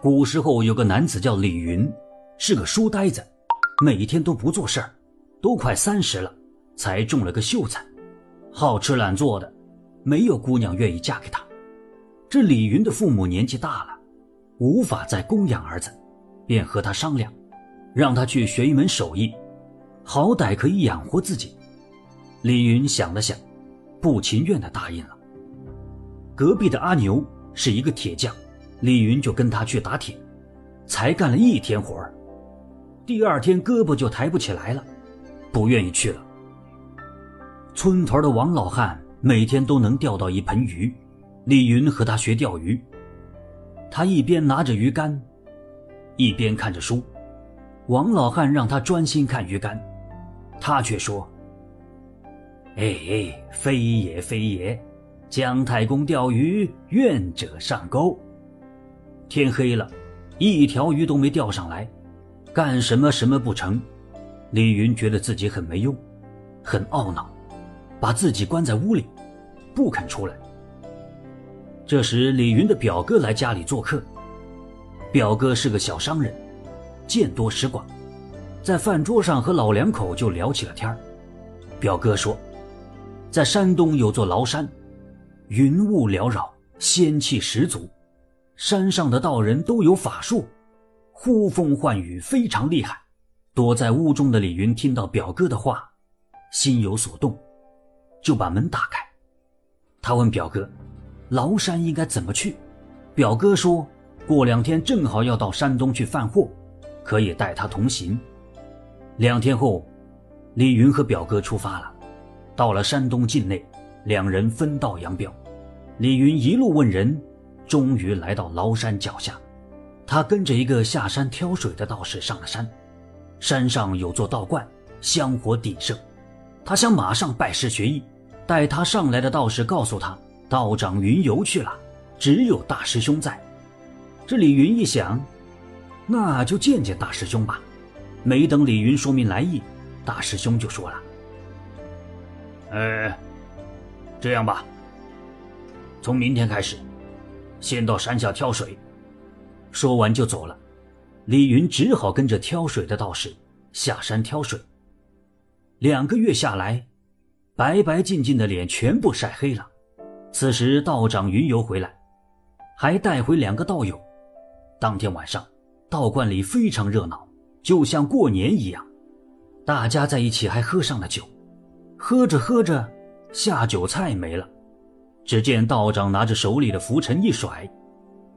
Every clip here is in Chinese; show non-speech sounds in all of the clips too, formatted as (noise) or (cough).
古时候有个男子叫李云，是个书呆子，每天都不做事儿，都快三十了，才中了个秀才，好吃懒做的，没有姑娘愿意嫁给他。这李云的父母年纪大了，无法再供养儿子，便和他商量，让他去学一门手艺，好歹可以养活自己。李云想了想，不情愿地答应了。隔壁的阿牛是一个铁匠。李云就跟他去打铁，才干了一天活儿，第二天胳膊就抬不起来了，不愿意去了。村头的王老汉每天都能钓到一盆鱼，李云和他学钓鱼。他一边拿着鱼竿，一边看着书。王老汉让他专心看鱼竿，他却说：“哎哎，非也非也，姜太公钓鱼，愿者上钩。”天黑了，一条鱼都没钓上来，干什么什么不成？李云觉得自己很没用，很懊恼，把自己关在屋里，不肯出来。这时，李云的表哥来家里做客。表哥是个小商人，见多识广，在饭桌上和老两口就聊起了天表哥说，在山东有座崂山，云雾缭绕，仙气十足。山上的道人都有法术，呼风唤雨，非常厉害。躲在屋中的李云听到表哥的话，心有所动，就把门打开。他问表哥：“崂山应该怎么去？”表哥说：“过两天正好要到山东去贩货，可以带他同行。”两天后，李云和表哥出发了，到了山东境内，两人分道扬镳。李云一路问人。终于来到崂山脚下，他跟着一个下山挑水的道士上了山。山上有座道观，香火鼎盛。他想马上拜师学艺。带他上来的道士告诉他，道长云游去了，只有大师兄在。这李云一想，那就见见大师兄吧。没等李云说明来意，大师兄就说了：“呃，这样吧，从明天开始。”先到山下挑水，说完就走了。李云只好跟着挑水的道士下山挑水。两个月下来，白白净净的脸全部晒黑了。此时道长云游回来，还带回两个道友。当天晚上，道观里非常热闹，就像过年一样。大家在一起还喝上了酒，喝着喝着，下酒菜没了。只见道长拿着手里的拂尘一甩，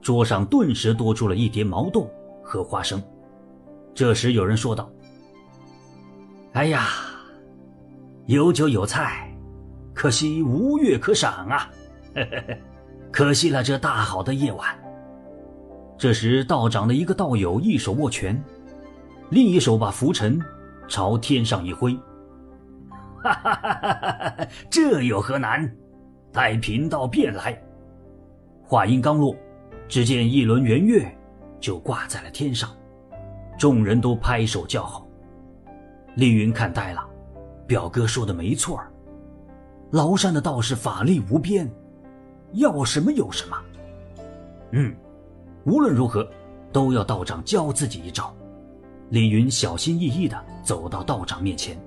桌上顿时多出了一碟毛豆和花生。这时有人说道：“哎呀，有酒有菜，可惜无月可赏啊！(laughs) 可惜了这大好的夜晚。”这时道长的一个道友一手握拳，另一手把拂尘朝天上一挥：“ (laughs) 哈哈哈哈哈！这有何难？”待贫道便来。话音刚落，只见一轮圆月就挂在了天上，众人都拍手叫好。丽云看呆了，表哥说的没错儿，崂山的道士法力无边，要什么有什么。嗯，无论如何都要道长教自己一招。李云小心翼翼地走到道长面前。